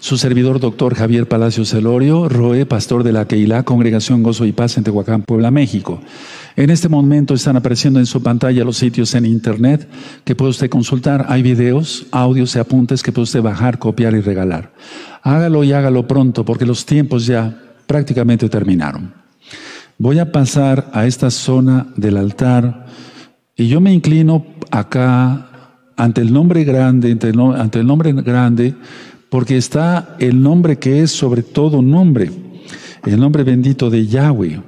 su servidor doctor Javier Palacios Celorio, Roe, pastor de la Keilah, Congregación Gozo y Paz en Tehuacán, Puebla, México. En este momento están apareciendo en su pantalla los sitios en internet que puede usted consultar. Hay videos, audios y apuntes que puede usted bajar, copiar y regalar. Hágalo y hágalo pronto porque los tiempos ya prácticamente terminaron. Voy a pasar a esta zona del altar y yo me inclino acá ante el nombre grande, ante el, nombre grande, porque está el nombre que es sobre todo nombre, el nombre bendito de Yahweh.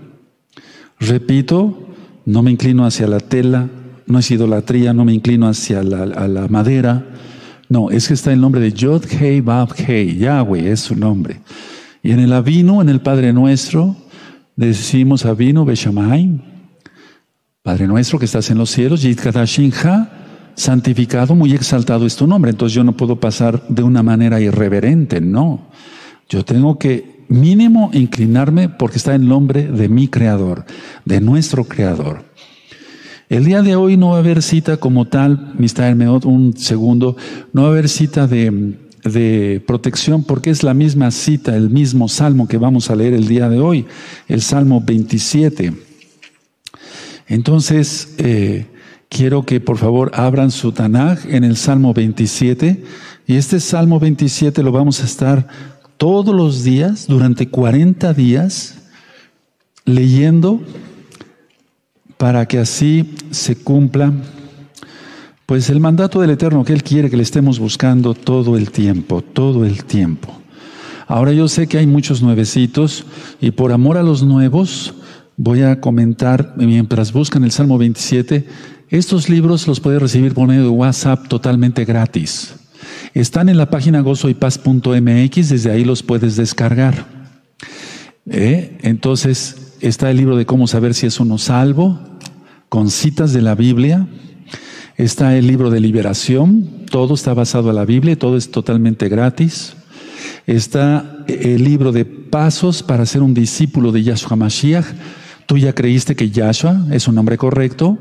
Repito, no me inclino hacia la tela, no es idolatría, no me inclino hacia la, madera, no, es que está el nombre de Yod Hei Bab Hei, Yahweh es su nombre. Y en el Avino, en el Padre Nuestro, decimos Avino Beshamay, Padre Nuestro que estás en los cielos, Yit Kadashinha, santificado, muy exaltado es tu nombre. Entonces yo no puedo pasar de una manera irreverente, no. Yo tengo que mínimo inclinarme porque está el nombre de mi creador, de nuestro creador. El día de hoy no va a haber cita como tal, Meot, un segundo, no va a haber cita de, de protección porque es la misma cita, el mismo salmo que vamos a leer el día de hoy, el Salmo 27. Entonces, eh, quiero que por favor abran su Tanaj en el Salmo 27. Y este Salmo 27 lo vamos a estar todos los días, durante 40 días, leyendo para que así se cumpla pues el mandato del Eterno que Él quiere que le estemos buscando todo el tiempo, todo el tiempo. Ahora yo sé que hay muchos nuevecitos y por amor a los nuevos voy a comentar mientras buscan el Salmo 27 estos libros los puedes recibir por medio de WhatsApp totalmente gratis. Están en la página gozoypaz.mx, desde ahí los puedes descargar. ¿Eh? Entonces, está el libro de cómo saber si es uno salvo, con citas de la Biblia. Está el libro de liberación, todo está basado en la Biblia, todo es totalmente gratis. Está el libro de pasos para ser un discípulo de Yahshua Mashiach. Tú ya creíste que Yahshua es un nombre correcto,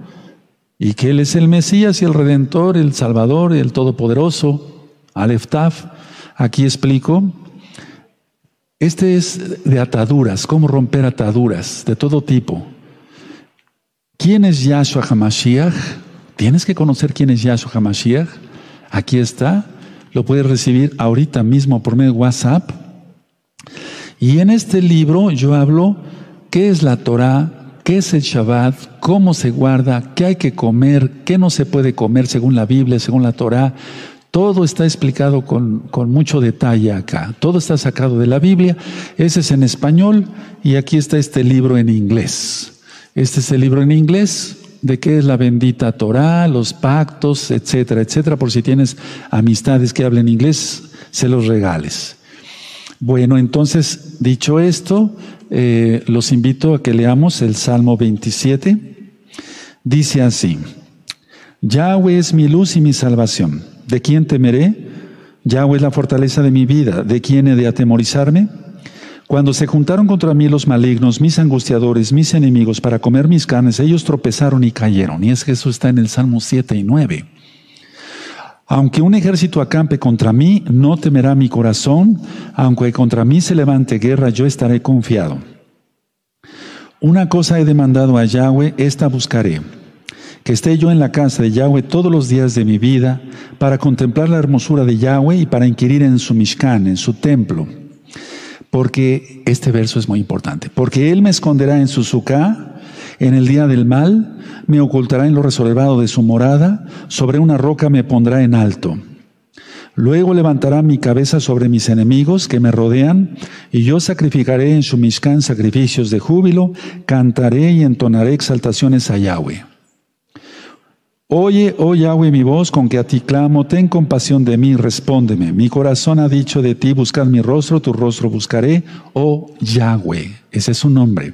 y que Él es el Mesías y el Redentor, el Salvador, el Todopoderoso, Aleftaf. Aquí explico. Este es de ataduras, cómo romper ataduras de todo tipo. ¿Quién es Yahshua HaMashiach? Tienes que conocer quién es Yahshua HaMashiach. Aquí está. Lo puedes recibir ahorita mismo por medio de WhatsApp. Y en este libro yo hablo qué es la Torah, qué es el Shabbat, cómo se guarda, qué hay que comer, qué no se puede comer según la Biblia, según la Torah. Todo está explicado con, con, mucho detalle acá. Todo está sacado de la Biblia. Ese es en español y aquí está este libro en inglés. Este es el libro en inglés de qué es la bendita Torah, los pactos, etcétera, etcétera. Por si tienes amistades que hablen inglés, se los regales. Bueno, entonces, dicho esto, eh, los invito a que leamos el Salmo 27. Dice así, Yahweh es mi luz y mi salvación. ¿De quién temeré? Yahweh es la fortaleza de mi vida. ¿De quién he de atemorizarme? Cuando se juntaron contra mí los malignos, mis angustiadores, mis enemigos, para comer mis carnes, ellos tropezaron y cayeron. Y es que eso está en el Salmo 7 y 9. Aunque un ejército acampe contra mí, no temerá mi corazón, aunque contra mí se levante guerra, yo estaré confiado. Una cosa he demandado a Yahweh, esta buscaré, que esté yo en la casa de Yahweh todos los días de mi vida, para contemplar la hermosura de Yahweh y para inquirir en su Mishkan, en su templo. Porque este verso es muy importante, porque Él me esconderá en su suká, en el día del mal me ocultará en lo reservado de su morada, sobre una roca me pondrá en alto. Luego levantará mi cabeza sobre mis enemigos que me rodean, y yo sacrificaré en su Mishkan sacrificios de júbilo, cantaré y entonaré exaltaciones a Yahweh. Oye, oh Yahweh, mi voz con que a ti clamo, ten compasión de mí, respóndeme. Mi corazón ha dicho de ti, buscad mi rostro, tu rostro buscaré, oh Yahweh. Ese es su nombre.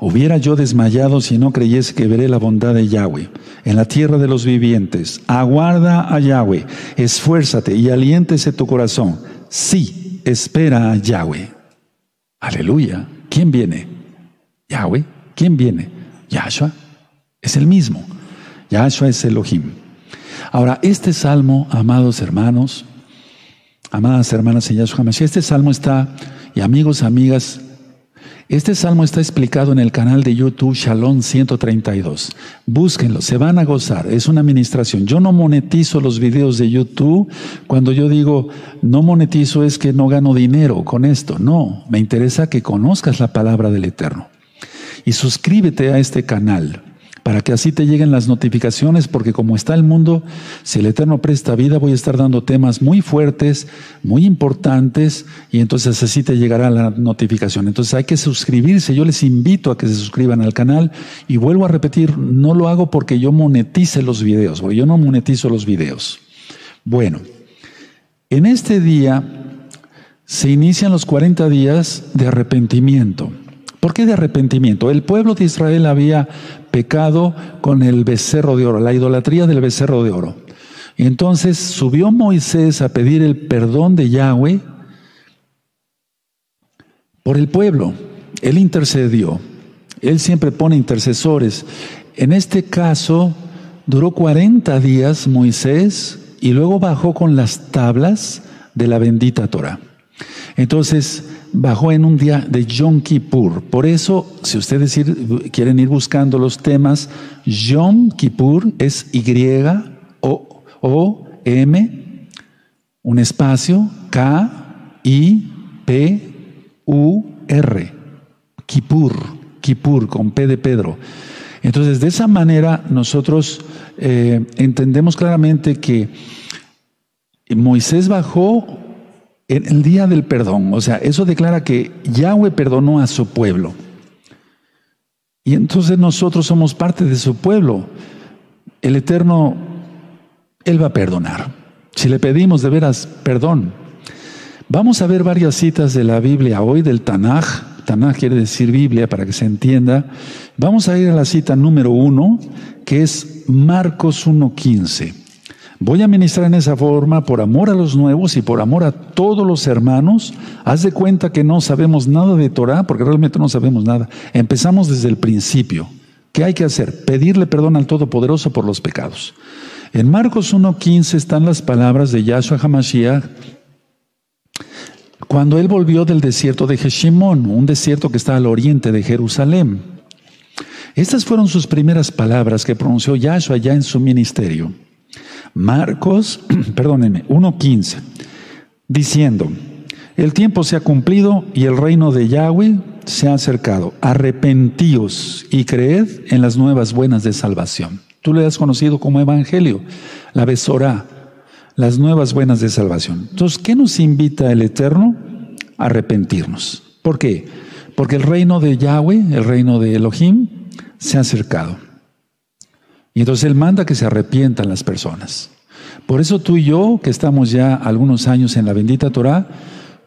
Hubiera yo desmayado si no creyese que veré la bondad de Yahweh en la tierra de los vivientes. Aguarda a Yahweh, esfuérzate y aliéntese tu corazón. Sí, espera a Yahweh. Aleluya. ¿Quién viene? Yahweh. ¿Quién viene? Yahshua. Es el mismo. Yahshua es Elohim. Ahora, este salmo, amados hermanos, amadas hermanas en Yahshua este salmo está, y amigos, amigas, este salmo está explicado en el canal de YouTube Shalom 132. Búsquenlo, se van a gozar. Es una administración. Yo no monetizo los videos de YouTube. Cuando yo digo no monetizo es que no gano dinero con esto. No, me interesa que conozcas la palabra del Eterno. Y suscríbete a este canal para que así te lleguen las notificaciones, porque como está el mundo, si el Eterno presta vida, voy a estar dando temas muy fuertes, muy importantes, y entonces así te llegará la notificación. Entonces hay que suscribirse, yo les invito a que se suscriban al canal, y vuelvo a repetir, no lo hago porque yo monetice los videos, porque yo no monetizo los videos. Bueno, en este día se inician los 40 días de arrepentimiento. ¿Por qué de arrepentimiento? El pueblo de Israel había pecado con el becerro de oro, la idolatría del becerro de oro. Y entonces subió Moisés a pedir el perdón de Yahweh por el pueblo. Él intercedió. Él siempre pone intercesores. En este caso, duró 40 días Moisés y luego bajó con las tablas de la bendita Torah. Entonces, bajó en un día de Yom Kippur. Por eso, si ustedes quieren ir buscando los temas, Yom Kippur es Y, O, O, M, un espacio, K, I, P, U, R. Kippur, Kippur, con P de Pedro. Entonces, de esa manera nosotros eh, entendemos claramente que Moisés bajó en el día del perdón. O sea, eso declara que Yahweh perdonó a su pueblo. Y entonces nosotros somos parte de su pueblo. El Eterno, Él va a perdonar. Si le pedimos de veras perdón. Vamos a ver varias citas de la Biblia hoy, del Tanaj. Tanaj quiere decir Biblia para que se entienda. Vamos a ir a la cita número uno, que es Marcos 1.15. Voy a ministrar en esa forma por amor a los nuevos y por amor a todos los hermanos. Haz de cuenta que no sabemos nada de Torah, porque realmente no sabemos nada. Empezamos desde el principio. ¿Qué hay que hacer? Pedirle perdón al Todopoderoso por los pecados. En Marcos 1.15 están las palabras de Yahshua HaMashiach cuando él volvió del desierto de Jeshimón, un desierto que está al oriente de Jerusalén. Estas fueron sus primeras palabras que pronunció Yahshua ya en su ministerio. Marcos, perdónenme, 1.15, diciendo, el tiempo se ha cumplido y el reino de Yahweh se ha acercado. Arrepentíos y creed en las nuevas buenas de salvación. Tú le has conocido como evangelio, la besora, las nuevas buenas de salvación. Entonces, ¿qué nos invita el Eterno? Arrepentirnos. ¿Por qué? Porque el reino de Yahweh, el reino de Elohim, se ha acercado. Y entonces Él manda que se arrepientan las personas. Por eso tú y yo, que estamos ya algunos años en la bendita Torah,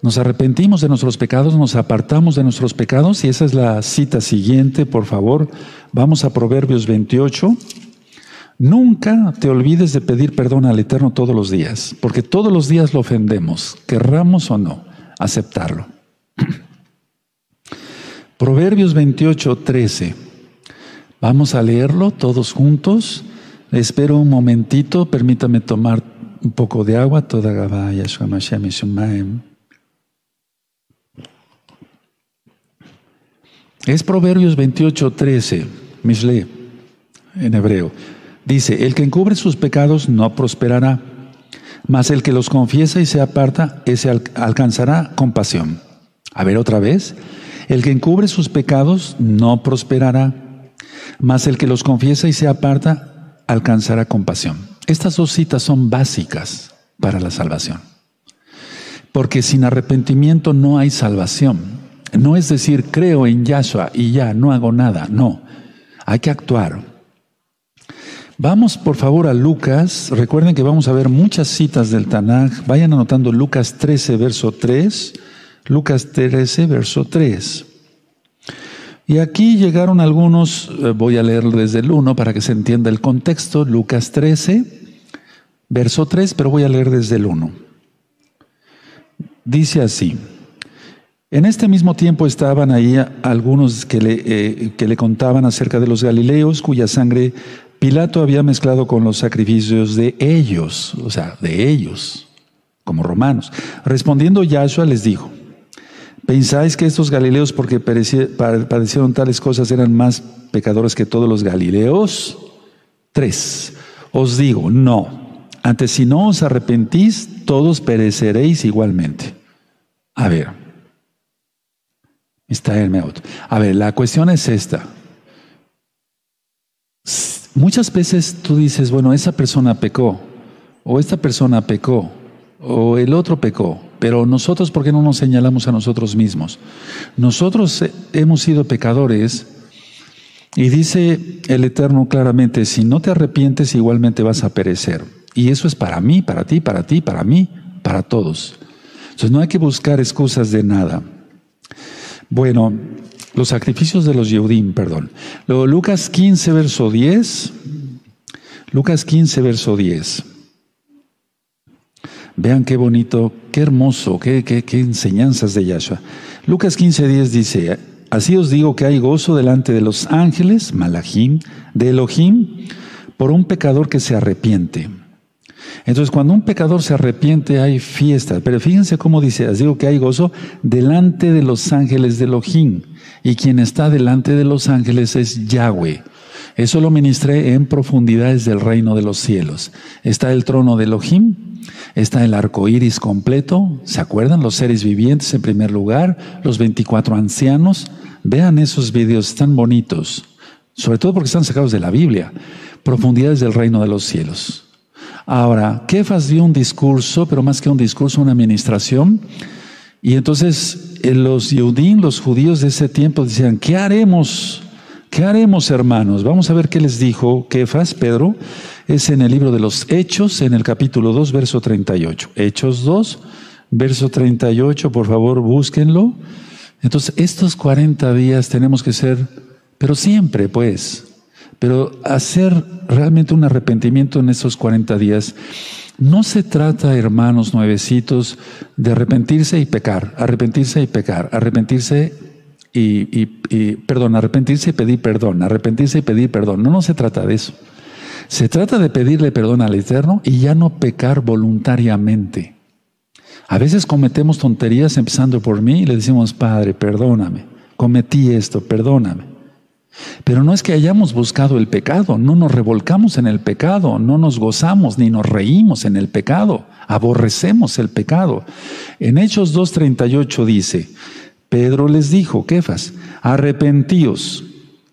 nos arrepentimos de nuestros pecados, nos apartamos de nuestros pecados y esa es la cita siguiente, por favor. Vamos a Proverbios 28. Nunca te olvides de pedir perdón al Eterno todos los días, porque todos los días lo ofendemos, querramos o no, aceptarlo. Proverbios 28, 13. Vamos a leerlo todos juntos. Espero un momentito, permítame tomar un poco de agua. Toda Es Proverbios 28, 13, Mishle, en hebreo. Dice, el que encubre sus pecados no prosperará, mas el que los confiesa y se aparta, ese alcanzará compasión. A ver otra vez, el que encubre sus pecados no prosperará mas el que los confiesa y se aparta alcanzará compasión. Estas dos citas son básicas para la salvación. Porque sin arrepentimiento no hay salvación. No es decir, creo en Yahshua y ya, no hago nada. No, hay que actuar. Vamos por favor a Lucas. Recuerden que vamos a ver muchas citas del Tanaj. Vayan anotando Lucas 13, verso 3. Lucas 13, verso 3. Y aquí llegaron algunos, eh, voy a leer desde el 1 para que se entienda el contexto. Lucas 13, verso 3, pero voy a leer desde el 1. Dice así. En este mismo tiempo estaban ahí algunos que le, eh, que le contaban acerca de los Galileos cuya sangre Pilato había mezclado con los sacrificios de ellos, o sea, de ellos, como romanos. Respondiendo Yahshua les dijo, ¿pensáis que estos Galileos porque padecieron tales cosas eran más pecadores que todos los Galileos? Tres, os digo, no. Antes si no os arrepentís, todos pereceréis igualmente. A ver, A ver, la cuestión es esta. Muchas veces tú dices, bueno, esa persona pecó, o esta persona pecó, o el otro pecó, pero nosotros, ¿por qué no nos señalamos a nosotros mismos? Nosotros hemos sido pecadores y dice el Eterno claramente, si no te arrepientes, igualmente vas a perecer. Y eso es para mí, para ti, para ti, para mí, para todos. Entonces no hay que buscar excusas de nada. Bueno, los sacrificios de los Yehudim, perdón. Lucas 15, verso 10. Lucas 15, verso 10. Vean qué bonito, qué hermoso, qué, qué, qué enseñanzas de Yahshua. Lucas 15, 10 dice, así os digo que hay gozo delante de los ángeles, Malachim, de Elohim, por un pecador que se arrepiente. Entonces, cuando un pecador se arrepiente, hay fiesta. Pero fíjense cómo dice, digo que hay gozo delante de los ángeles de Elohim. Y quien está delante de los ángeles es Yahweh. Eso lo ministré en profundidades del reino de los cielos. Está el trono de Elohim, está el arco iris completo. ¿Se acuerdan? Los seres vivientes en primer lugar, los 24 ancianos. Vean esos vídeos tan bonitos, sobre todo porque están sacados de la Biblia. Profundidades del reino de los cielos. Ahora, Kefas dio un discurso, pero más que un discurso, una administración. Y entonces eh, los Yehudim, los judíos de ese tiempo decían, ¿qué haremos? ¿Qué haremos, hermanos? Vamos a ver qué les dijo Kefas, Pedro. Es en el libro de los Hechos, en el capítulo 2, verso 38. Hechos 2, verso 38, por favor, búsquenlo. Entonces, estos 40 días tenemos que ser, pero siempre, pues, pero hacer realmente un arrepentimiento en esos 40 días. No se trata, hermanos nuevecitos, de arrepentirse y pecar, arrepentirse y pecar, arrepentirse y, perdón, arrepentirse y pedir perdón, arrepentirse y pedir perdón. No, no se trata de eso. Se trata de pedirle perdón al Eterno y ya no pecar voluntariamente. A veces cometemos tonterías empezando por mí y le decimos, Padre, perdóname, cometí esto, perdóname. Pero no es que hayamos buscado el pecado, no nos revolcamos en el pecado, no nos gozamos ni nos reímos en el pecado, aborrecemos el pecado. En Hechos 2.38 dice, Pedro les dijo, Kefas, arrepentíos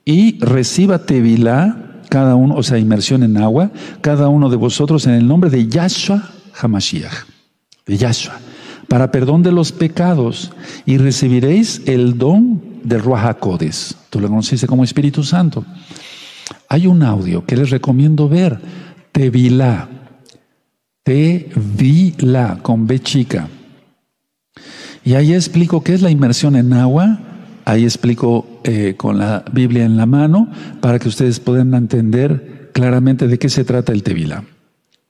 y reciba tevilá, cada uno, o sea, inmersión en agua, cada uno de vosotros en el nombre de Yahshua Hamashiach, de Yahshua, para perdón de los pecados y recibiréis el don del Ruajacodes. Tú lo conociste como Espíritu Santo. Hay un audio que les recomiendo ver. Tevilá. Tevilá, con B chica. Y ahí explico qué es la inmersión en agua. Ahí explico eh, con la Biblia en la mano para que ustedes puedan entender claramente de qué se trata el Tevilá.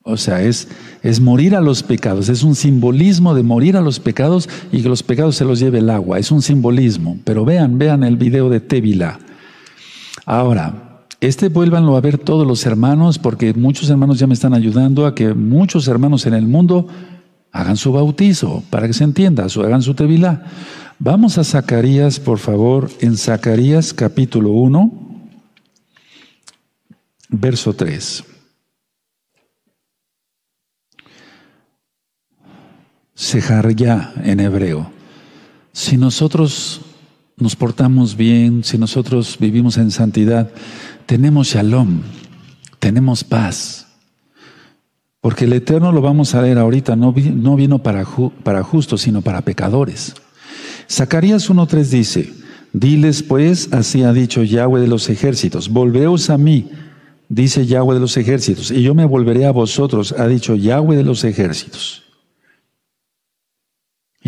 O sea, es, es morir a los pecados, es un simbolismo de morir a los pecados y que los pecados se los lleve el agua, es un simbolismo. Pero vean, vean el video de Tevila. Ahora, este vuélvanlo a ver todos los hermanos, porque muchos hermanos ya me están ayudando a que muchos hermanos en el mundo hagan su bautizo, para que se entienda, hagan su Tevila. Vamos a Zacarías, por favor, en Zacarías capítulo 1, verso 3. ya en hebreo. Si nosotros nos portamos bien, si nosotros vivimos en santidad, tenemos shalom, tenemos paz. Porque el Eterno lo vamos a leer ahorita, no, no vino para, para justos, sino para pecadores. Zacarías 1.3 dice, diles pues, así ha dicho Yahweh de los ejércitos, volveos a mí, dice Yahweh de los ejércitos, y yo me volveré a vosotros, ha dicho Yahweh de los ejércitos.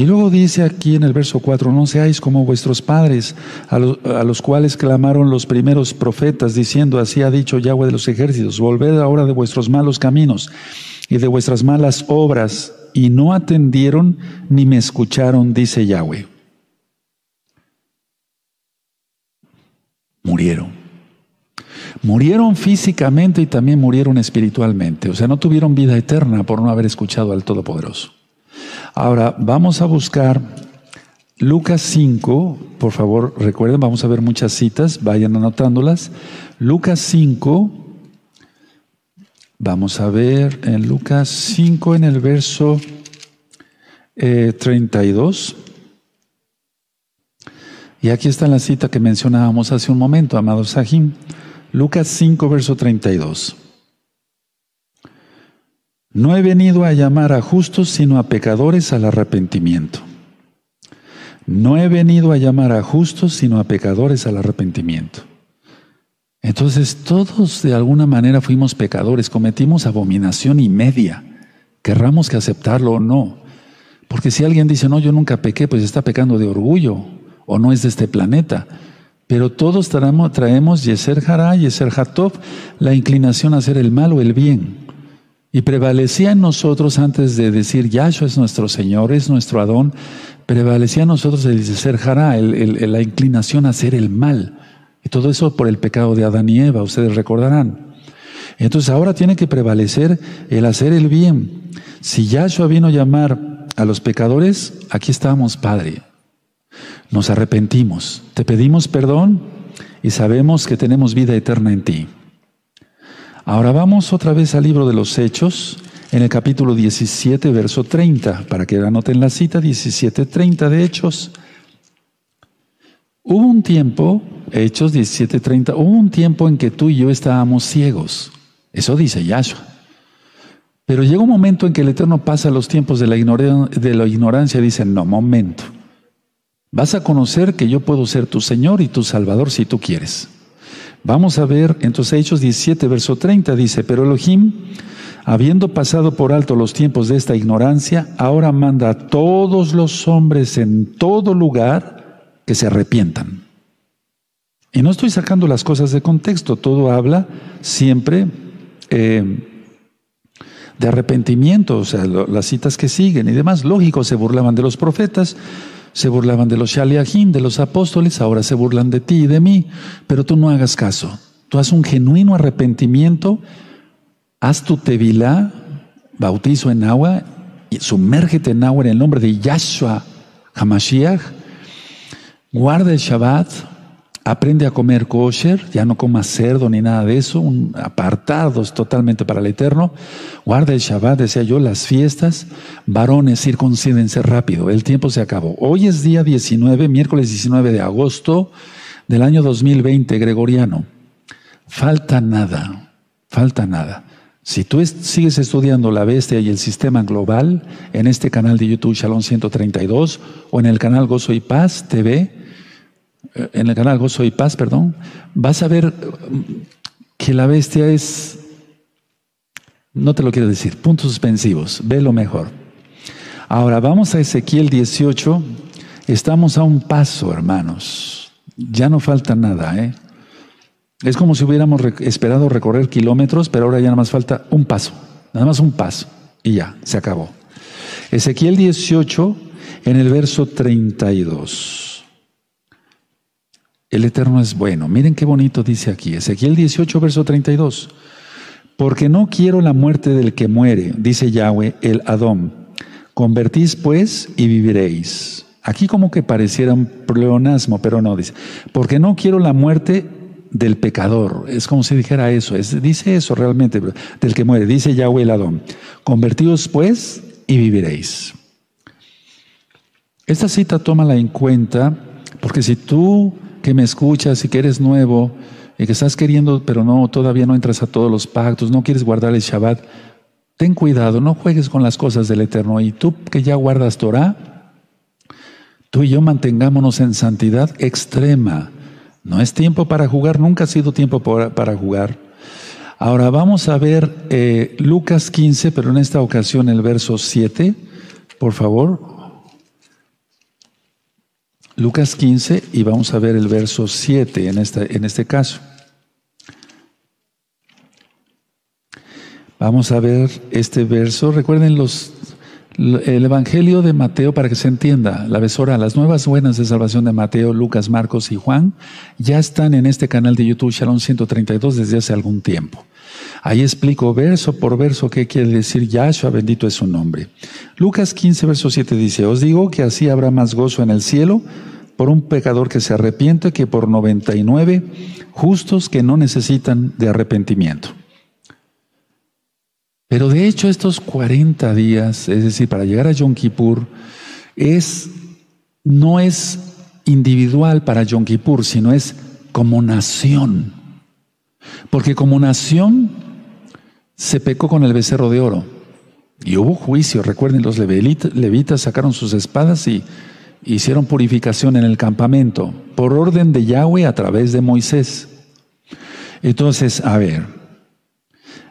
Y luego dice aquí en el verso 4, no seáis como vuestros padres, a, los cuales clamaron los primeros profetas, diciendo, así ha dicho Yahweh de los ejércitos, volved ahora de vuestros malos caminos y de vuestras malas obras, y no atendieron ni me escucharon, dice Yahweh. Murieron. Murieron físicamente y también murieron espiritualmente, o sea, no tuvieron vida eterna por no haber escuchado al Todopoderoso. Ahora, vamos a buscar Lucas 5, por favor, recuerden, vamos a ver muchas citas, vayan anotándolas. Lucas 5, vamos a ver en Lucas 5 en el verso 32. Eh, y aquí está la cita que mencionábamos hace un momento, amado Sahim. Lucas 5, verso 32. No he venido a llamar a justos, sino a pecadores al arrepentimiento. No he venido a llamar a justos, sino a pecadores al arrepentimiento. Entonces todos de alguna manera fuimos pecadores, cometimos abominación y media, querramos que aceptarlo o no. Porque si alguien dice, no, yo nunca pequé, pues está pecando de orgullo o no es de este planeta. Pero todos traemos, Yeser Hará, Yeser Hatov, la inclinación a hacer el mal o el bien. Y prevalecía en nosotros, antes de decir Yahshua es nuestro Señor, es nuestro Adón, prevalecía en nosotros el ser Jara, la inclinación a hacer el mal. Y todo eso por el pecado de Adán y Eva, ustedes recordarán. Entonces ahora tiene que prevalecer el hacer el bien. Si Yahshua vino a llamar a los pecadores, aquí estamos, Padre. Nos arrepentimos, te pedimos perdón y sabemos que tenemos vida eterna en ti. Ahora vamos otra vez al libro de los Hechos, en el capítulo 17, verso 30, para que anoten la cita, 17, 30 de Hechos. Hubo un tiempo, Hechos 17, 30, hubo un tiempo en que tú y yo estábamos ciegos. Eso dice Yahshua. Pero llega un momento en que el Eterno pasa los tiempos de la, de la ignorancia y dice, no, momento. Vas a conocer que yo puedo ser tu Señor y tu Salvador si tú quieres. Vamos a ver, entonces Hechos 17, verso 30 dice, pero Elohim, habiendo pasado por alto los tiempos de esta ignorancia, ahora manda a todos los hombres en todo lugar que se arrepientan. Y no estoy sacando las cosas de contexto, todo habla siempre eh, de arrepentimiento, o sea, las citas que siguen y demás. Lógico, se burlaban de los profetas, se burlaban de los Shaliahim, de los apóstoles, ahora se burlan de ti y de mí, pero tú no hagas caso. Tú haz un genuino arrepentimiento, haz tu tevilá, bautizo en agua, y sumérgete en agua en el nombre de Yahshua Hamashiach, guarda el Shabbat, Aprende a comer kosher, ya no comas cerdo ni nada de eso, apartados totalmente para el eterno. Guarda el Shabbat, decía yo, las fiestas. Varones, circuncídense rápido, el tiempo se acabó. Hoy es día 19, miércoles 19 de agosto del año 2020 gregoriano. Falta nada, falta nada. Si tú sigues estudiando la bestia y el sistema global en este canal de YouTube Shalom 132 o en el canal Gozo y Paz TV, en el canal Gozo y Paz, perdón, vas a ver que la bestia es, no te lo quiero decir, puntos suspensivos, ve lo mejor. Ahora vamos a Ezequiel 18, estamos a un paso, hermanos, ya no falta nada, ¿eh? Es como si hubiéramos esperado recorrer kilómetros, pero ahora ya nada más falta un paso, nada más un paso, y ya, se acabó. Ezequiel 18, en el verso 32. El Eterno es bueno. Miren qué bonito dice aquí, Ezequiel 18, verso 32. Porque no quiero la muerte del que muere, dice Yahweh, el Adón. Convertís pues y viviréis. Aquí como que pareciera un pleonasmo, pero no, dice. Porque no quiero la muerte del pecador. Es como si dijera eso. dice eso realmente, del que muere. Dice Yahweh el Adón. Convertíos pues y viviréis. Esta cita tómala en cuenta porque si tú que me escuchas y que eres nuevo y que estás queriendo, pero no, todavía no entras a todos los pactos, no quieres guardar el Shabbat, ten cuidado, no juegues con las cosas del Eterno. Y tú que ya guardas Torah, tú y yo mantengámonos en santidad extrema. No es tiempo para jugar, nunca ha sido tiempo para jugar. Ahora vamos a ver eh, Lucas 15, pero en esta ocasión el verso 7, por favor. Lucas 15 y vamos a ver el verso 7 en este, en este caso. Vamos a ver este verso. Recuerden los, el Evangelio de Mateo para que se entienda. La besora, las nuevas buenas de salvación de Mateo, Lucas, Marcos y Juan ya están en este canal de YouTube Shalom 132 desde hace algún tiempo. Ahí explico verso por verso qué quiere decir Yahshua, bendito es su nombre. Lucas 15, verso 7 dice, os digo que así habrá más gozo en el cielo por un pecador que se arrepiente que por 99 justos que no necesitan de arrepentimiento. Pero de hecho estos 40 días, es decir, para llegar a Yom Kippur, es, no es individual para Yom Kippur, sino es como nación. Porque como nación se pecó con el becerro de oro. Y hubo juicio, recuerden, los levitas sacaron sus espadas y hicieron purificación en el campamento por orden de Yahweh a través de Moisés. Entonces, a ver,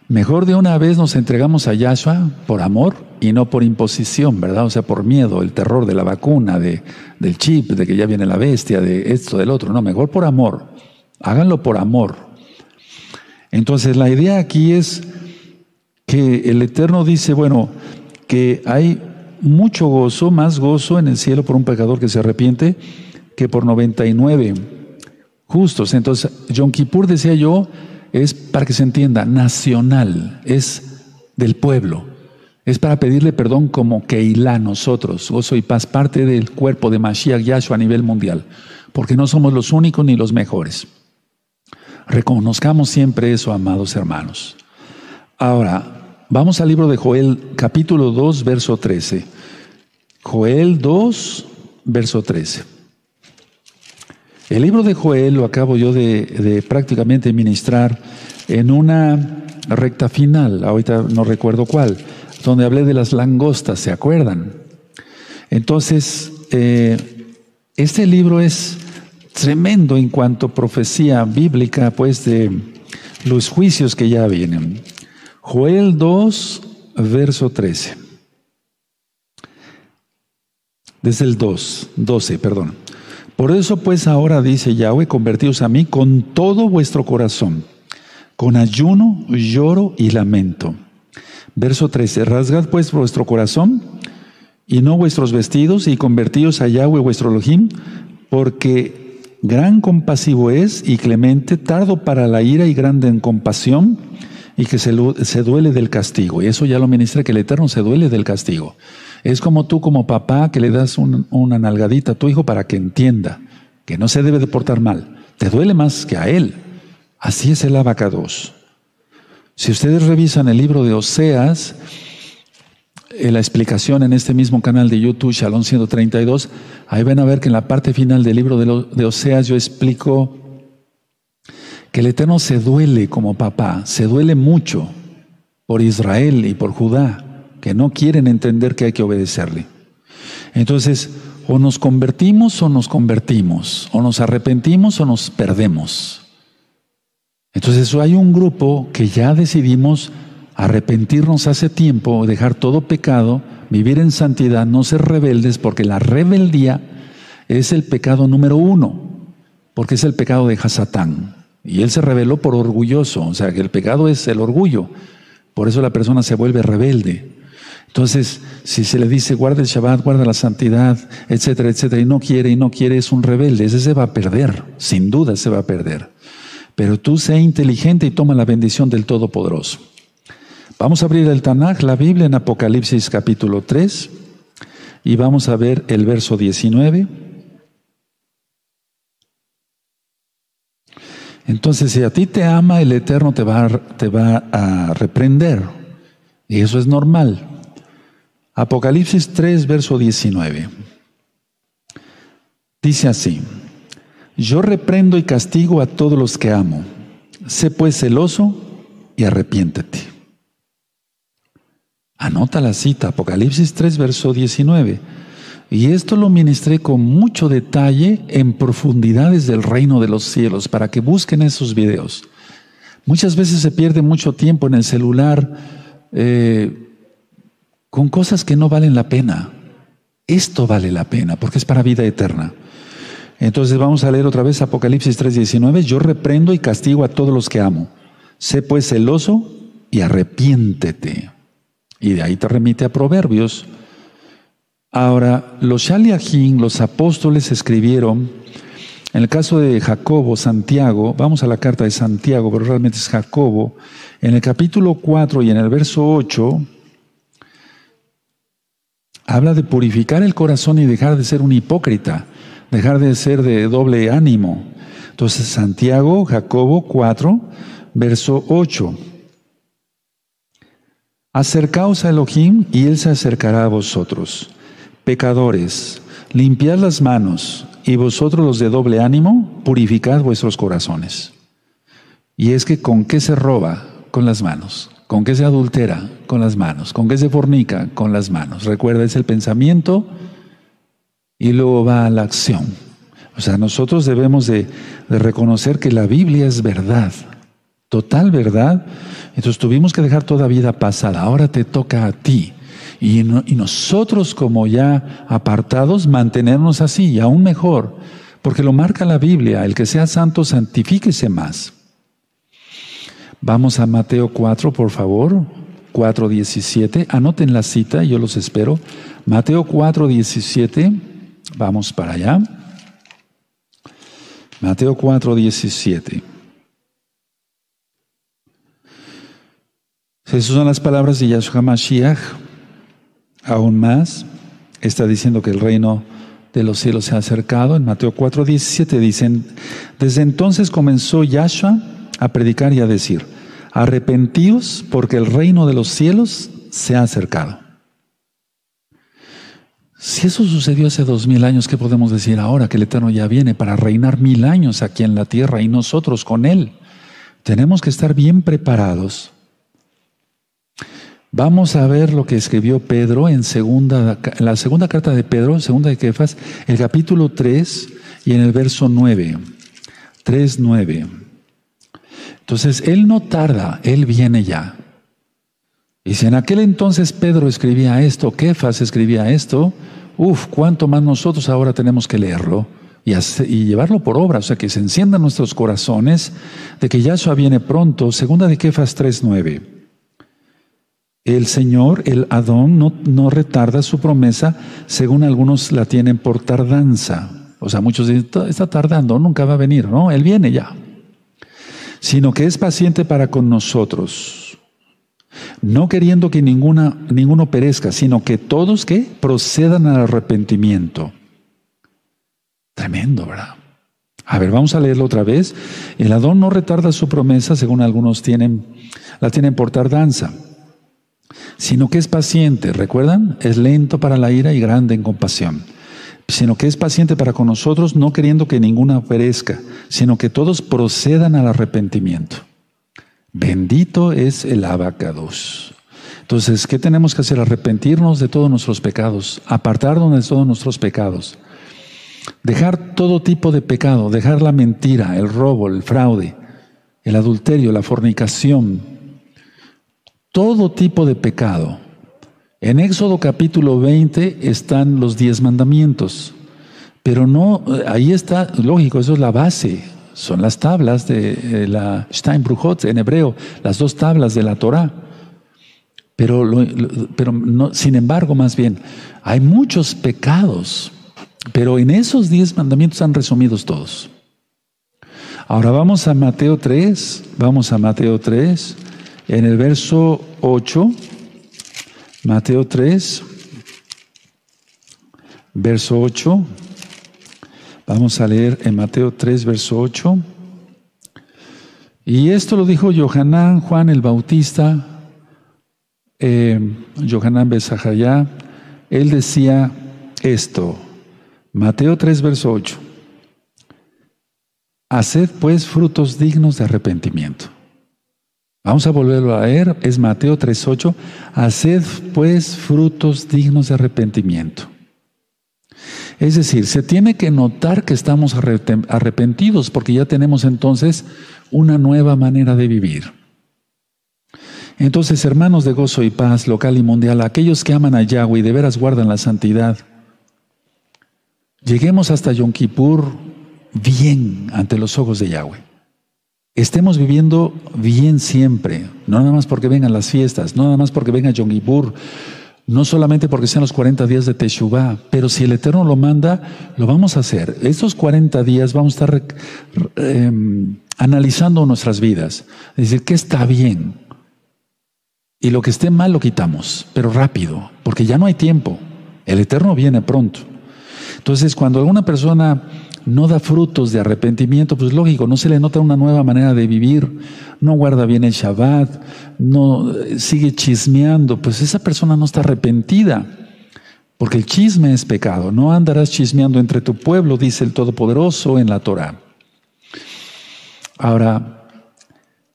mejor de una vez nos entregamos a Yahshua por amor y no por imposición, ¿verdad? O sea, por miedo, el terror de la vacuna, de, del chip, de que ya viene la bestia, de esto, del otro. No, mejor por amor. Háganlo por amor. Entonces, la idea aquí es que el Eterno dice, bueno, que hay mucho gozo, más gozo en el cielo por un pecador que se arrepiente que por 99 justos. Entonces, Yom Kippur, decía yo, es para que se entienda, nacional, es del pueblo. Es para pedirle perdón como Keilah nosotros, gozo y paz, parte del cuerpo de Mashiach Yahshua a nivel mundial, porque no somos los únicos ni los mejores. Reconozcamos siempre eso, amados hermanos. Ahora, Vamos al libro de Joel, capítulo 2, verso 13. Joel 2, verso 13. El libro de Joel lo acabo yo de, prácticamente ministrar en una recta final, ahorita no recuerdo cuál, donde hablé de las langostas, ¿se acuerdan? Entonces, eh, este libro es tremendo en cuanto a profecía bíblica, pues de los juicios que ya vienen. Joel 2, verso 13. Desde el 2, 12, perdón. Por eso pues ahora dice Yahweh, convertíos a mí con todo vuestro corazón, con ayuno, lloro y lamento. Verso 13, rasgad pues vuestro corazón y no vuestros vestidos y convertíos a Yahweh vuestro Elohim, porque gran compasivo es y clemente, tardo para la ira y grande en compasión y que se, se, duele del castigo. Y eso ya lo ministra, que el Eterno se duele del castigo. Es como tú como papá que le das una nalgadita a tu hijo para que entienda que no se debe de portar mal. Te duele más que a él. Así es el abacados. Si ustedes revisan el libro de Oseas, en la explicación en este mismo canal de YouTube, Shalom 132, ahí van a ver que en la parte final del libro de, de Oseas yo explico que el Eterno se duele como papá, se duele mucho por Israel y por Judá, que no quieren entender que hay que obedecerle. Entonces, o nos convertimos o nos convertimos, o nos arrepentimos o nos perdemos. Entonces hay un grupo que ya decidimos arrepentirnos hace tiempo, dejar todo pecado, vivir en santidad, no ser rebeldes, porque la rebeldía es el pecado número uno, porque es el pecado de Hasatán. Y él se rebeló por orgulloso, o sea que el pecado es el orgullo. Por eso la persona se vuelve rebelde. Entonces, si se le dice guarda el Shabbat, guarda la santidad, etcétera, etcétera, y no quiere y no quiere, es un rebelde. Ese se va a perder, sin duda se va a perder. Pero tú sé inteligente y toma la bendición del Todopoderoso. Vamos a abrir el Tanaj, la Biblia, en Apocalipsis capítulo 3, y vamos a ver el verso 19. Entonces, si a ti te ama, el Eterno te va, a, te va a reprender. Y eso es normal. Apocalipsis 3, verso 19. Dice así, yo reprendo y castigo a todos los que amo. Sé pues celoso y arrepiéntete. Anota la cita, Apocalipsis 3, verso 19. Y esto lo ministré con mucho detalle en profundidades del reino de los cielos para que busquen esos videos. Muchas veces se pierde mucho tiempo en el celular eh, con cosas que no valen la pena. Esto vale la pena porque es para vida eterna. Entonces vamos a leer otra vez Apocalipsis 3:19. Yo reprendo y castigo a todos los que amo. Sé pues celoso y arrepiéntete. Y de ahí te remite a Proverbios. Ahora, los Shaliachim, los apóstoles, escribieron, en el caso de Jacobo, Santiago, vamos a la carta de Santiago, pero realmente es Jacobo, en el capítulo 4 y en el verso 8, habla de purificar el corazón y dejar de ser un hipócrita dejar de ser de doble ánimo. Entonces, Santiago, Jacobo 4, verso 8. Acercaos a Elohim y Él se acercará a vosotros. Pecadores, limpiad las manos y vosotros los de doble ánimo, purificad vuestros corazones. Y es que con qué se roba? Con las manos. ¿Con qué se adultera? Con las manos. ¿Con qué se fornica? Con las manos. Recuerda, es el pensamiento, y luego va a la acción. O sea, nosotros debemos de, reconocer que la Biblia es verdad, total verdad. Entonces tuvimos que dejar toda vida pasada, ahora te toca a ti. Y, nosotros como ya apartados, mantenernos así y aún mejor, porque lo marca la Biblia, el que sea santo, santifíquese más. Vamos a Mateo 4, por favor. 4.17. Anoten la cita, yo los espero. Mateo 4.17. Vamos para allá. Mateo 4, 17. Esas son las palabras de Yahshua Mashiach. Aún más, está diciendo que el reino de los cielos se ha acercado. En Mateo 4, 17 dicen, desde entonces comenzó Yahshua a predicar y a decir, arrepentíos porque el reino de los cielos se ha acercado. Si eso sucedió hace dos mil años, ¿qué podemos decir ahora? Que el Eterno ya viene para reinar mil años aquí en la tierra y nosotros con Él. Tenemos que estar bien preparados. Vamos a ver lo que escribió Pedro en, la segunda carta de Pedro, segunda de Kefas, el capítulo 3 y en el verso 9. 3, 9. Entonces, Él no tarda, Él viene ya. Y si en aquel entonces Pedro escribía esto, Kefas escribía esto, uff, cuánto más nosotros ahora tenemos que leerlo y, llevarlo por obra, o sea, que se enciendan nuestros corazones de que Yahshua viene pronto. Segunda de Kefas 3.9. El Señor, el Adón, no, no retarda su promesa, según algunos la tienen por tardanza. O sea, muchos dicen, está tardando, nunca va a venir, ¿no? Él viene ya. Sino que es paciente para con nosotros no queriendo que ninguno perezca, sino que todos que procedan al arrepentimiento. Tremendo, ¿verdad? A ver, vamos a leerlo otra vez. El Adón no retarda su promesa, según algunos tienen, la tienen por tardanza, sino que es paciente, ¿recuerdan? Es lento para la ira y grande en compasión, sino que es paciente para con nosotros, no queriendo que ninguna perezca, sino que todos procedan al arrepentimiento. Bendito es el abacados. Entonces, ¿qué tenemos que hacer? Arrepentirnos de todos nuestros pecados, apartarnos de todos nuestros pecados, dejar todo tipo de pecado, dejar la mentira, el robo, el fraude, el adulterio, la fornicación, todo tipo de pecado. En Éxodo capítulo 20 están los diez mandamientos, pero no, ahí está, lógico, eso es la base, son las tablas de la Steinbruchot en hebreo, las dos tablas de la Torah. Pero, pero no, sin embargo, más bien, hay muchos pecados, pero en esos diez mandamientos están resumidos todos. Ahora vamos a Mateo 3, vamos a Mateo 3, en el verso 8, Mateo 3, verso 8. Vamos a leer en Mateo 3, verso 8. Y esto lo dijo Johanán Juan el Bautista, eh, Besajayá. Él decía esto, Mateo 3, verso 8. Haced pues frutos dignos de arrepentimiento. Vamos a volverlo a leer, es Mateo 3.8. Haced pues frutos dignos de arrepentimiento. Es decir, se tiene que notar que estamos arrepentidos porque ya tenemos entonces una nueva manera de vivir. Entonces, hermanos de gozo y paz, local y mundial, aquellos que aman a Yahweh y de veras guardan la santidad, lleguemos hasta Yom Kippur bien ante los ojos de Yahweh. Estemos viviendo bien siempre, no nada más porque vengan las fiestas, no nada más porque venga Yom Kippur, no solamente porque sean los 40 días de Teshuvah, pero si el Eterno lo manda, lo vamos a hacer. Estos 40 días vamos a estar em, analizando nuestras vidas, es decir, ¿qué está bien? Y lo que esté mal lo quitamos, pero rápido, porque ya no hay tiempo. El Eterno viene pronto. Entonces, cuando alguna persona no da frutos de arrepentimiento, pues lógico, no se le nota una nueva manera de vivir, no guarda bien el Shabbat, no sigue chismeando, pues esa persona no está arrepentida, porque el chisme es pecado. No andarás chismeando entre tu pueblo, dice el Todopoderoso en la Torah. Ahora,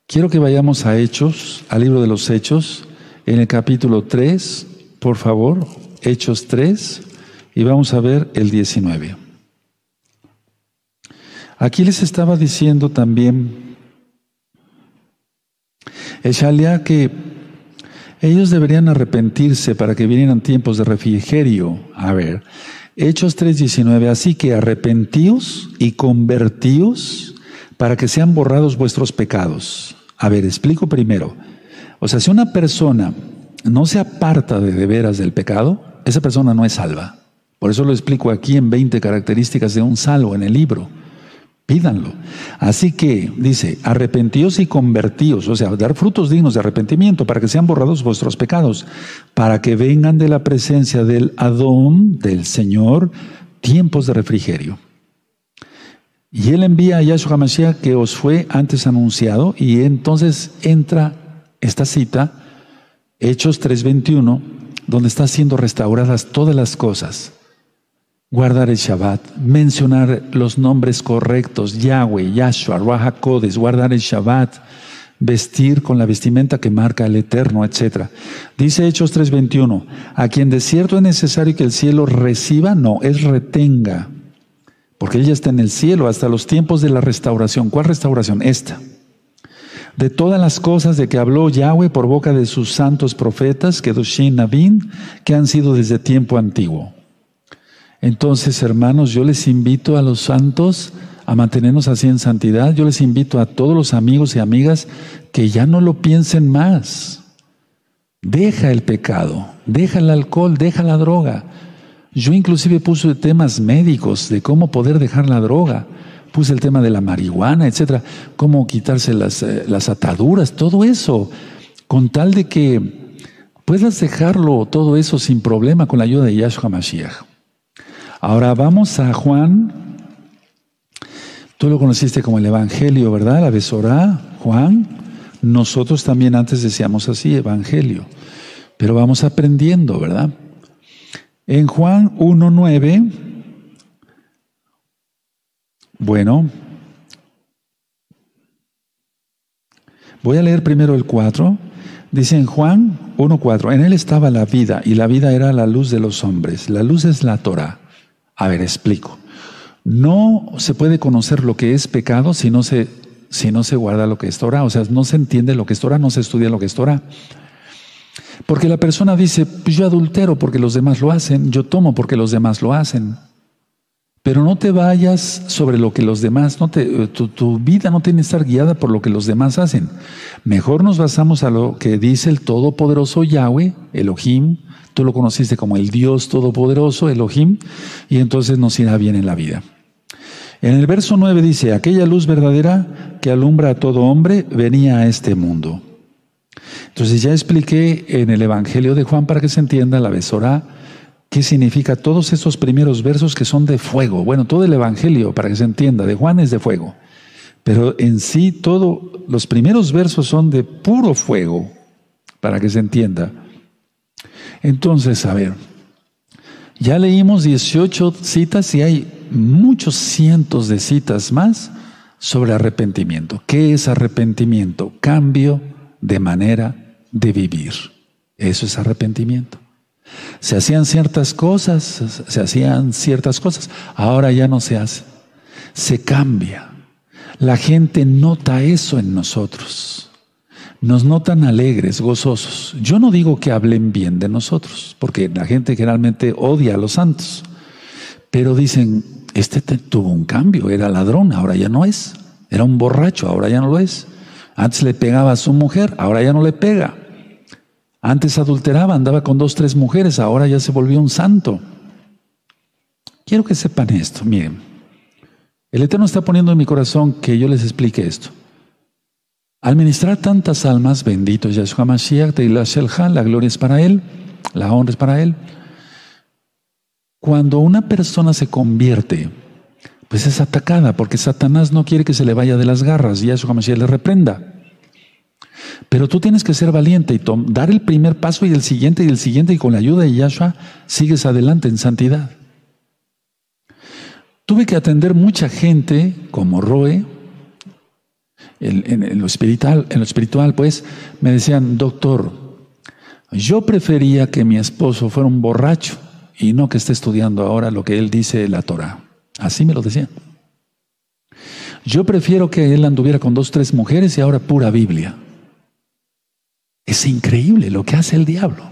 Quiero que vayamos a Hechos, al libro de los Hechos, en el capítulo 3, por favor, Hechos 3, y vamos a ver el 19. Aquí les estaba diciendo también el que ellos deberían arrepentirse para que vinieran tiempos de refrigerio. A ver, Hechos 3:19, así que arrepentíos y convertíos para que sean borrados vuestros pecados a ver, explico primero. O sea, si una persona no se aparta de, de veras del pecado, esa persona no es salva. Por eso lo explico aquí en 20 características de un salvo en el libro. Pídanlo. Así que dice, arrepentíos y convertíos, o sea, dar frutos dignos de arrepentimiento para que sean borrados vuestros pecados, para que vengan de la presencia del Adón, del Señor, tiempos de refrigerio. Y él envía a Yahshua HaMashiach que os fue antes anunciado y entonces entra esta cita, Hechos 3.21, donde están siendo restauradas todas las cosas. Guardar el Shabbat, mencionar los nombres correctos, Yahweh, Yahshua, Ruach guardar el Shabbat, vestir con la vestimenta que marca el Eterno, etc. Dice Hechos 3:21, a quien de cierto es necesario que el cielo reciba, no, es retenga porque ella está en el cielo hasta los tiempos de la restauración. ¿Cuál restauración? Esta. De todas las cosas de que habló Yahweh por boca de sus santos profetas, que Nabin, que han sido desde tiempo antiguo. Entonces, hermanos, yo les invito a los santos a mantenernos así en santidad. Yo les invito a todos los amigos y amigas que ya no lo piensen más. Deja el pecado, deja el alcohol, deja la droga. Yo inclusive puse temas médicos de cómo poder dejar la droga. Puse el tema de la marihuana, etcétera, cómo quitarse las, eh, las ataduras, todo eso, con tal de que puedas dejarlo todo eso sin problema con la ayuda de Yahshua Mashiach. Ahora vamos a Juan. Tú lo conociste como el Evangelio, ¿verdad? La Besorá, Juan. Nosotros también antes decíamos así, Evangelio. Pero vamos aprendiendo, ¿verdad? En Juan 1.9, bueno, voy a leer primero el 4. Dice en Juan 1.4, en él estaba la vida y la vida era la luz de los hombres. La luz es la Torah. A ver, explico. No se puede conocer lo que es pecado si no se, si no se guarda lo que es Torah. O sea, no se entiende lo que es Torah, no se estudia lo que es Torah. Porque la persona dice, pues yo adultero porque los demás lo hacen, yo tomo porque los demás lo hacen. Pero no te vayas sobre lo que los demás, no te, tu, tu, vida no tiene que estar guiada por lo que los demás hacen. Mejor nos basamos a lo que dice el Todopoderoso Yahweh, Elohim, tú lo conociste como el Dios Todopoderoso, Elohim, y entonces nos irá bien en la vida. En el verso 9 dice, aquella luz verdadera que alumbra a todo hombre venía a este mundo. Entonces ya expliqué en el Evangelio de Juan para que se entienda la besora qué significa todos esos primeros versos que son de fuego. Bueno, todo el Evangelio para que se entienda, de Juan es de fuego. Pero en sí todos los primeros versos son de puro fuego, para que se entienda. Entonces, a ver, ya leímos 18 citas y hay muchos cientos de citas más sobre arrepentimiento. ¿Qué es arrepentimiento? Cambio de manera de vivir. Eso es arrepentimiento. Se hacían ciertas cosas, se hacían ciertas cosas. Ahora ya no se hace. Se cambia. La gente nota eso en nosotros. Nos notan alegres, gozosos. Yo no digo que hablen bien de nosotros, porque la gente generalmente odia a los santos. Pero dicen, este tuvo un cambio, era ladrón, ahora ya no es. Era un borracho, ahora ya no lo es. Antes le pegaba a su mujer, ahora ya no le pega. Antes adulteraba, andaba con dos, tres mujeres, ahora ya se volvió un santo. Quiero que sepan esto, miren. El Eterno está poniendo en mi corazón que yo les explique esto. Al ministrar tantas almas, bendito Yahshua Mashiach, la gloria es para Él, la honra es para Él. Cuando una persona se convierte, pues es atacada, porque Satanás no quiere que se le vaya de las garras y Yahshua Mashiach le reprenda. Pero tú tienes que ser valiente y dar el primer paso y el siguiente y el siguiente y con la ayuda de Yahshua sigues adelante en santidad. Tuve que atender mucha gente como Roe, en, lo espiritual, en lo espiritual, pues me decían, doctor, yo prefería que mi esposo fuera un borracho y no que esté estudiando ahora lo que él dice la Torah. Así me lo decían. Yo prefiero que él anduviera con dos, tres mujeres y ahora pura Biblia. Es increíble lo que hace el diablo.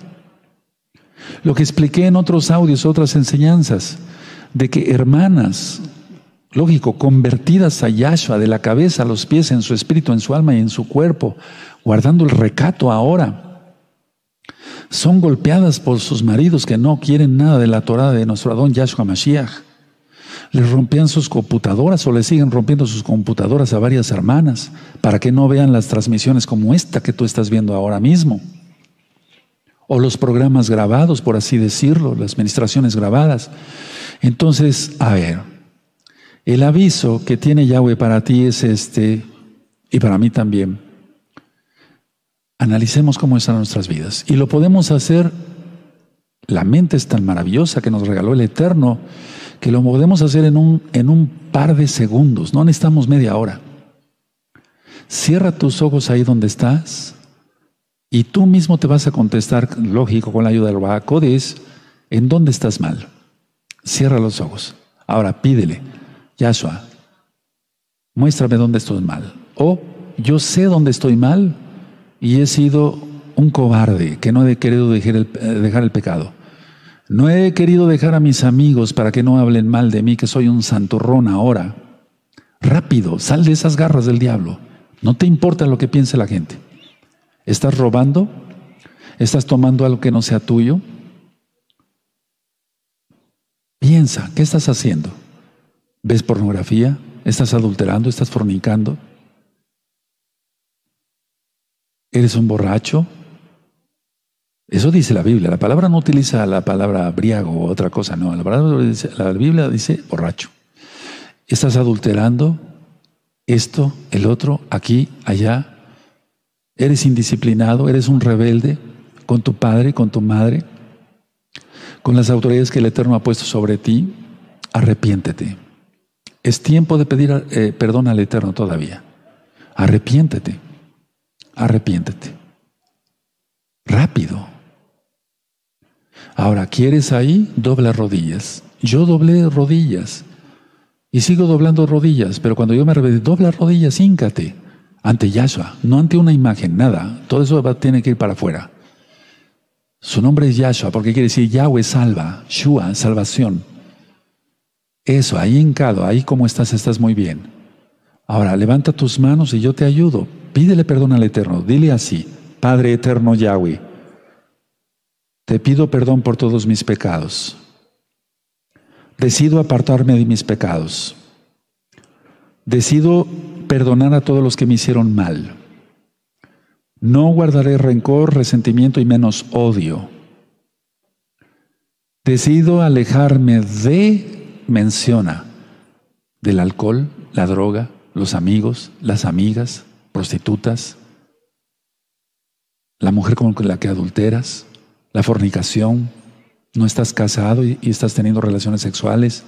Lo que expliqué en otros audios, otras enseñanzas, de que hermanas, lógico, convertidas a Yahshua de la cabeza a los pies en su espíritu, en su alma y en su cuerpo, guardando el recato ahora, son golpeadas por sus maridos que no quieren nada de la Torah de nuestro Adón Yahshua Mashiach. Les rompían sus computadoras o le siguen rompiendo sus computadoras a varias hermanas para que no vean las transmisiones como esta que tú estás viendo ahora mismo. O los programas grabados, por así decirlo, las ministraciones grabadas. Entonces, a ver, el aviso que tiene Yahweh para ti es este, y para mí también. Analicemos cómo están nuestras vidas. Y lo podemos hacer, la mente es tan maravillosa que nos regaló el Eterno que lo podemos hacer en un, en un par de segundos, no necesitamos media hora. Cierra tus ojos ahí donde estás y tú mismo te vas a contestar, lógico, con la ayuda del Bahacodes, en dónde estás mal. Cierra los ojos. Ahora pídele, Yahshua, muéstrame dónde estoy mal. O yo sé dónde estoy mal y he sido un cobarde que no he querido dejar el, eh, dejar el pecado. No he querido dejar a mis amigos para que no hablen mal de mí, que soy un santurrón ahora. Rápido, sal de esas garras del diablo. No te importa lo que piense la gente. ¿Estás robando? ¿Estás tomando algo que no sea tuyo? Piensa, ¿qué estás haciendo? ¿Ves pornografía? ¿Estás adulterando? ¿Estás fornicando? ¿Eres un borracho? Eso dice la Biblia. La palabra no utiliza la palabra briago o otra cosa, no. La, palabra la Biblia dice borracho. Estás adulterando esto, el otro, aquí, allá. Eres indisciplinado, eres un rebelde con tu padre, con tu madre, con las autoridades que el Eterno ha puesto sobre ti. Arrepiéntete. Es tiempo de pedir eh, perdón al Eterno todavía. Arrepiéntete. Arrepiéntete. Rápido. Ahora, ¿quieres ahí? Dobla rodillas. Yo doblé rodillas y sigo doblando rodillas, pero cuando yo me arrepiento, dobla rodillas, híncate ante Yahshua, no ante una imagen, nada. Todo eso tiene que ir para afuera. Su nombre es Yahshua, porque quiere decir Yahweh salva, Shua, salvación. Eso, ahí hincado, ahí como estás, estás muy bien. Ahora, levanta tus manos y yo te ayudo. Pídele perdón al Eterno. Dile así, Padre Eterno Yahweh. Te pido perdón por todos mis pecados. Decido apartarme de mis pecados. Decido perdonar a todos los que me hicieron mal. No guardaré rencor, resentimiento y menos odio. Decido alejarme de, menciona, del alcohol, la droga, los amigos, las amigas, prostitutas, la mujer con la que adulteras, la fornicación, no estás casado y, estás teniendo relaciones sexuales,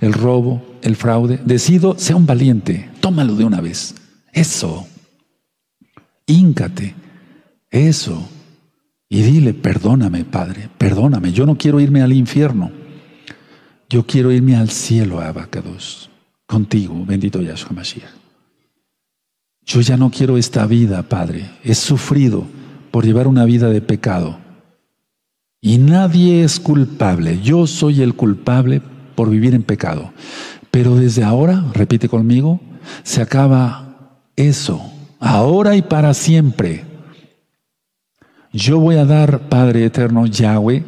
el robo, el fraude. Decido, sea un valiente, tómalo de una vez. Eso. Híncate. Eso. Y dile, perdóname, Padre, perdóname. Yo no quiero irme al infierno. Yo quiero irme al cielo, Abacados, contigo, bendito Yahshua Mashiach. Yo ya no quiero esta vida, Padre. He sufrido por llevar una vida de pecado. Y nadie es culpable. Yo soy el culpable por vivir en pecado. Pero desde ahora, repite conmigo, se acaba eso. Ahora y para siempre. Yo voy a dar, Padre eterno Yahweh,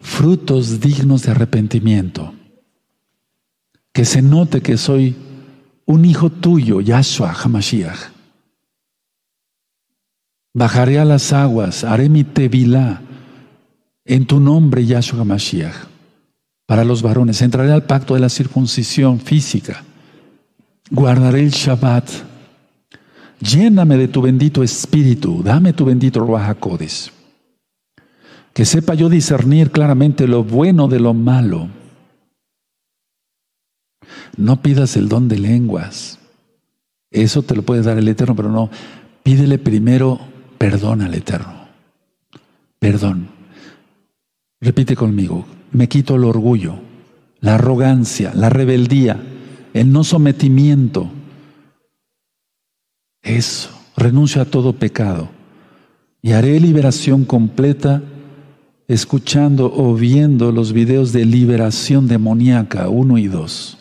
frutos dignos de arrepentimiento. Que se note que soy un hijo tuyo, Yahshua Hamashiach. Bajaré a las aguas, haré mi tevilá en tu nombre, Yahshua Hamashiach. Para los varones, entraré al pacto de la circuncisión física. Guardaré el Shabbat Lléname de tu bendito espíritu, dame tu bendito Ruach Que sepa yo discernir claramente lo bueno de lo malo. No pidas el don de lenguas. Eso te lo puede dar el Eterno, pero no. Pídele primero perdón al Eterno. Perdón. Repite conmigo. Me quito el orgullo, la arrogancia, la rebeldía, el no sometimiento eso, renuncio a todo pecado y haré liberación completa escuchando o viendo los videos de liberación demoníaca 1 y 2.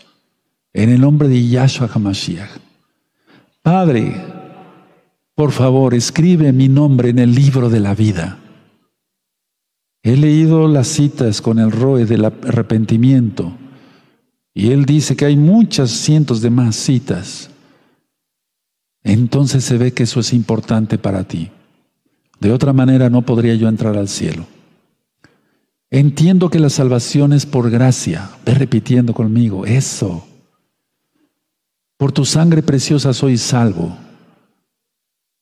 En el nombre de Yahshua HaMashiach. Padre, por favor, escribe mi nombre en el libro de la vida. He leído las citas con el Roe del arrepentimiento y él dice que hay muchas cientos de más citas entonces se ve que eso es importante para ti. De otra manera no podría yo entrar al cielo. Entiendo que la salvación es por gracia. Ve repitiendo conmigo, eso. Por tu sangre preciosa soy salvo.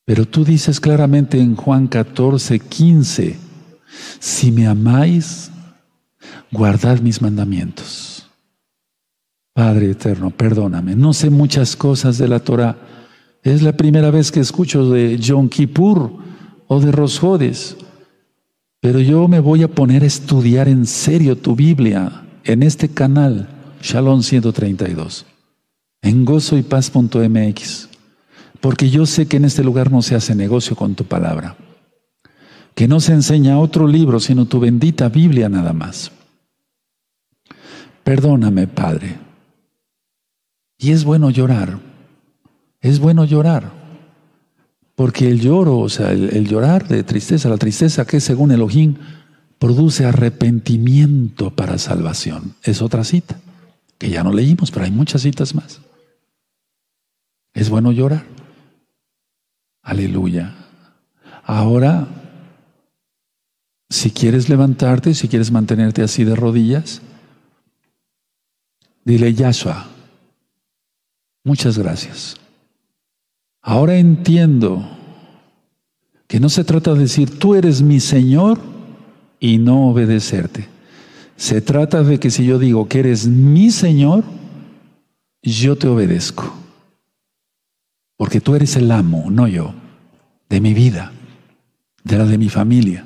Pero tú dices claramente en Juan 14, 15, si me amáis, guardad mis mandamientos. Padre eterno, perdóname. No sé muchas cosas de la Torah es la primera vez que escucho de Yom Kippur o de Rosjodes. Pero yo me voy a poner a estudiar en serio tu Biblia en este canal, Shalom 132, en gozoypaz.mx, porque yo sé que en este lugar no se hace negocio con tu palabra, que no se enseña otro libro, sino tu bendita Biblia nada más. Perdóname, Padre. Y es bueno llorar es bueno llorar. Porque el lloro, o sea, el, llorar de tristeza, la tristeza que según Elohim produce arrepentimiento para salvación. Es otra cita, que ya no leímos, pero hay muchas citas más. Es bueno llorar. Aleluya. Ahora, si quieres levantarte, si quieres mantenerte así de rodillas, dile Yahshua, muchas gracias. Ahora entiendo que no se trata de decir, tú eres mi Señor y no obedecerte. Se trata de que si yo digo que eres mi Señor, yo te obedezco. Porque tú eres el amo, no yo, de mi vida, de la de mi familia.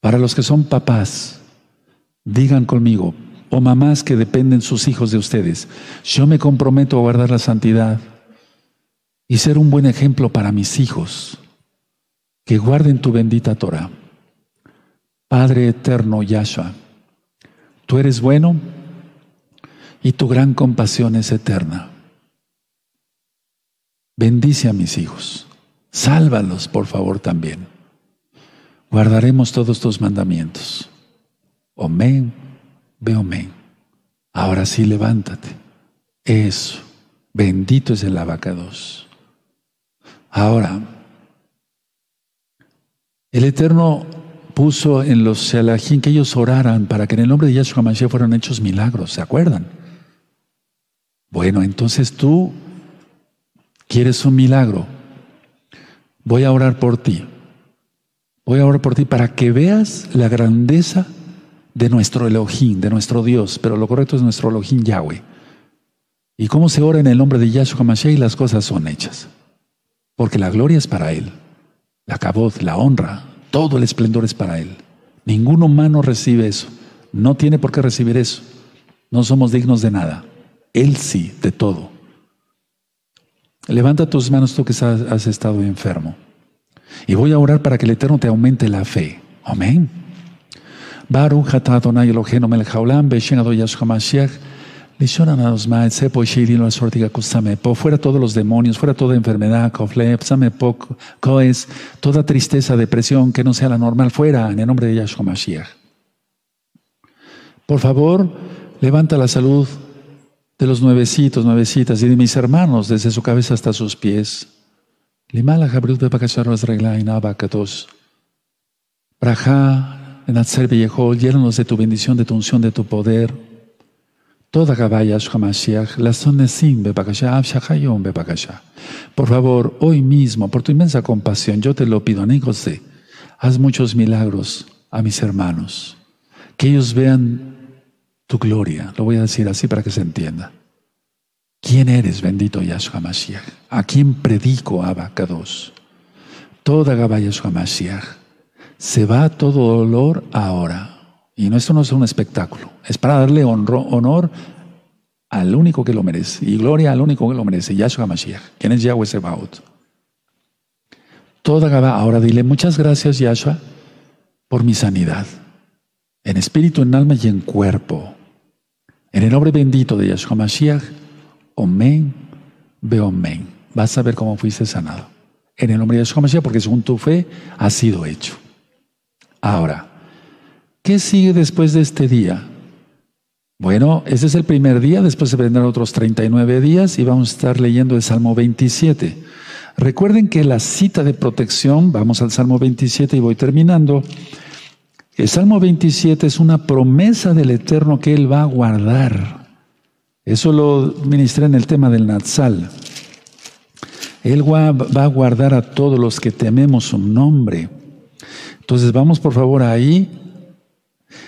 Para los que son papás, digan conmigo, o mamás que dependen sus hijos de ustedes, yo me comprometo a guardar la santidad y ser un buen ejemplo para mis hijos, que guarden tu bendita Torah. Padre eterno Yahshua, tú eres bueno y tu gran compasión es eterna. Bendice a mis hijos, sálvalos por favor también. Guardaremos todos tus mandamientos. Amén, ve amén. Ahora sí, levántate. Eso. Bendito es el abacados. Ahora, el Eterno puso en los Shalachim que ellos oraran para que en el nombre de Yahshua Mashiach fueran hechos milagros, ¿se acuerdan? Bueno, entonces tú quieres un milagro. Voy a orar por ti. Voy a orar por ti para que veas la grandeza de nuestro Elohim, de nuestro Dios, pero lo correcto es nuestro Elohim Yahweh. Y cómo se ora en el nombre de Yahshua Mashiach y las cosas son hechas porque la gloria es para Él, la cabot, la honra, Todo el esplendor es para Él. Ningún humano recibe eso. No tiene por qué recibir eso. No somos dignos de nada. Él sí, de todo. Levanta tus manos tú que has estado enfermo. Y voy a orar para que el Eterno te aumente la fe. Amén. Baruch Adonai Eloheinu melech haolam b'shem Yahshua Mashiach Fuera todos los demonios, fuera toda enfermedad, toda tristeza, depresión, que no sea la normal, fuera en el nombre de Yahshua Mashiach. Por favor, levanta la salud de los nuevecitos, nuevecitas y de mis hermanos desde su cabeza hasta sus pies. Limala Jabrut Bepakasharos Reglain Abakatos. Braja, en Atzer Viejo, llénanos de tu bendición, de tu unción, de tu poder. Toda Gabaya Mashiach, la Sonesim Bepakasha, Abshachayom Bepakasha. Por favor, hoy mismo, por tu inmensa compasión, yo te lo pido, José, haz muchos milagros a mis hermanos. Que ellos vean tu gloria. Lo voy a decir así para que se entienda. ¿Quién eres, bendito Yahshua Mashiach? ¿A quién predico Abacados? Toda Gaba Yahshua Mashiach. Se va todo dolor ahora. Y esto no es un espectáculo. Es para darle honor al único que lo merece. Y gloria al único que lo merece, Yahshua Mashiach. ¿Quién es Yahweh Sebaot? Toda Gaba. Ahora dile muchas gracias, Yahshua, por mi sanidad. En espíritu, en alma y en cuerpo. En el nombre bendito de Yahshua Mashiach, Omen, Beomen. Vas a ver cómo fuiste sanado. En el nombre de Yahshua Mashiach, porque según tu fe ha sido hecho. Ahora, ¿qué sigue después de este día? Bueno, ese es el primer día, después se vendrán otros 39 días y vamos a estar leyendo el Salmo 27. Recuerden que la cita de protección, vamos al Salmo 27 y voy terminando, el Salmo 27 es una promesa del Eterno que Él va a guardar. Eso lo ministré en el tema del Natsal. Él va, a guardar a todos los que tememos su nombre. Entonces vamos por favor ahí.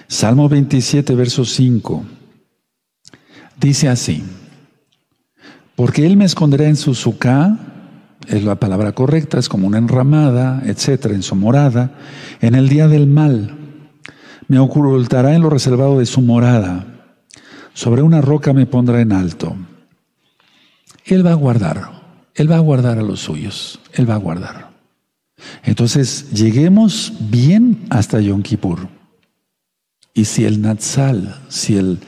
Salmo 27, verso 5. Dice así. Porque Él me esconderá en su sucá, es la palabra correcta, es como una enramada, etcétera, en su morada, en el día del mal me ocultará en lo reservado de su morada. Sobre una roca me pondrá en alto. Él va a guardar, Él va a guardar a los suyos, Él va a guardar. Entonces, lleguemos bien hasta Yom Kippur. Y si el Natsal, si el,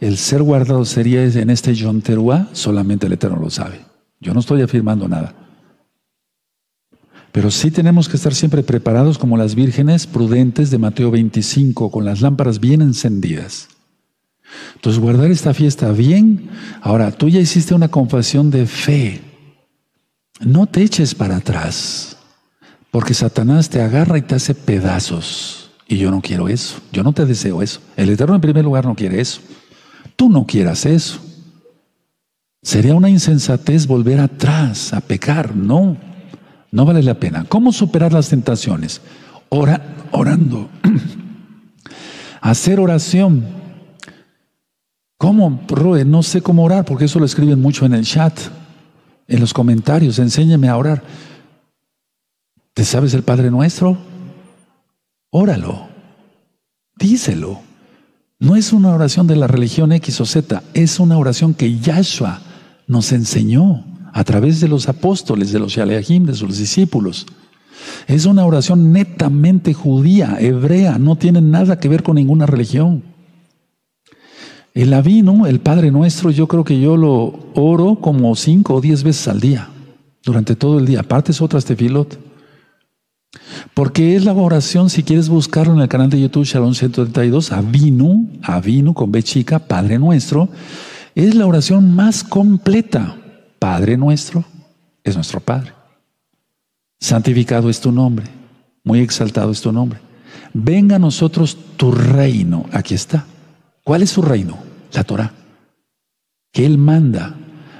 el ser guardado sería en este Yom Teruah, solamente el Eterno lo sabe. Yo no estoy afirmando nada. Pero sí tenemos que estar siempre preparados como las vírgenes prudentes de Mateo 25, con las lámparas bien encendidas. Entonces, guardar esta fiesta bien. Ahora, tú ya hiciste una confesión de fe. No te eches para atrás, porque Satanás te agarra y te hace pedazos. Y yo no quiero eso. Yo no te deseo eso. El Eterno en primer lugar no quiere eso. Tú no quieras eso. Sería una insensatez volver atrás a pecar. No. No vale la pena. ¿Cómo superar las tentaciones? Ora, orando. Hacer oración. ¿Cómo, Roe? No sé cómo orar, porque eso lo escriben mucho en el chat, en los comentarios. Enséñame a orar. ¿Te sabes el Padre Nuestro? Óralo. Díselo. No es una oración de la religión X o Z, es una oración que Yahshua nos enseñó a través de los apóstoles, de los Shaleahim, de sus discípulos. Es una oración netamente judía, hebrea, no tiene nada que ver con ninguna religión. El Avino, el Padre Nuestro, yo creo que yo lo oro como cinco o diez veces al día, durante todo el día. Aparte es otra tefilot. Porque es la oración, si quieres buscarlo en el canal de YouTube Shalom 132, Avinu, Avinu con B chica, Padre Nuestro, es la oración más completa. Padre nuestro es nuestro Padre. Santificado es tu nombre, muy exaltado es tu nombre. Venga a nosotros tu reino. Aquí está. ¿Cuál es su reino? La Torah. Que Él manda.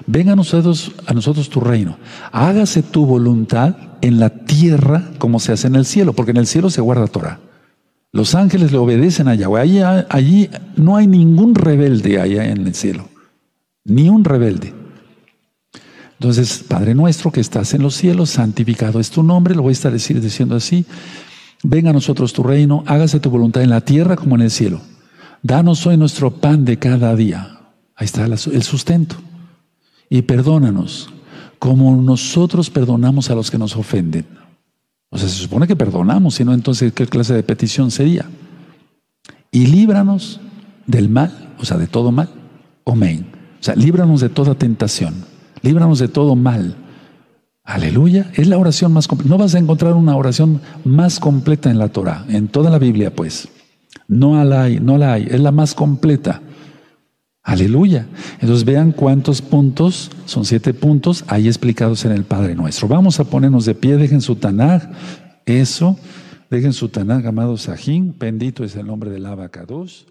Venga a nosotros, a nosotros tu reino. Hágase tu voluntad en la tierra como se hace en el cielo, porque en el cielo se guarda Torah. Los ángeles le obedecen a Yahweh. Allí, allí no hay ningún rebelde allá en el cielo. Ni un rebelde. Entonces, Padre nuestro que estás en los cielos, santificado es tu nombre, lo voy a estar diciendo así. Venga a nosotros tu reino, hágase tu voluntad en la tierra como en el cielo. Danos hoy nuestro pan de cada día. Ahí está el sustento. Y perdónanos como nosotros perdonamos a los que nos ofenden. O sea, se supone que perdonamos, si no, entonces, ¿qué clase de petición sería? Y líbranos del mal, o sea, de todo mal. Amén. O sea, líbranos de toda tentación. Líbranos de todo mal. Aleluya. Es la oración más completa. No vas a encontrar una oración más completa en la Torah, en toda la Biblia, pues. No la hay, no la hay. Es la más completa. Aleluya. Entonces vean cuántos puntos, son siete puntos, ahí explicados en el Padre Nuestro. Vamos a ponernos de pie, dejen su Tanaj, eso, dejen su Tanaj, amado Sajín, bendito es el nombre del Abacados.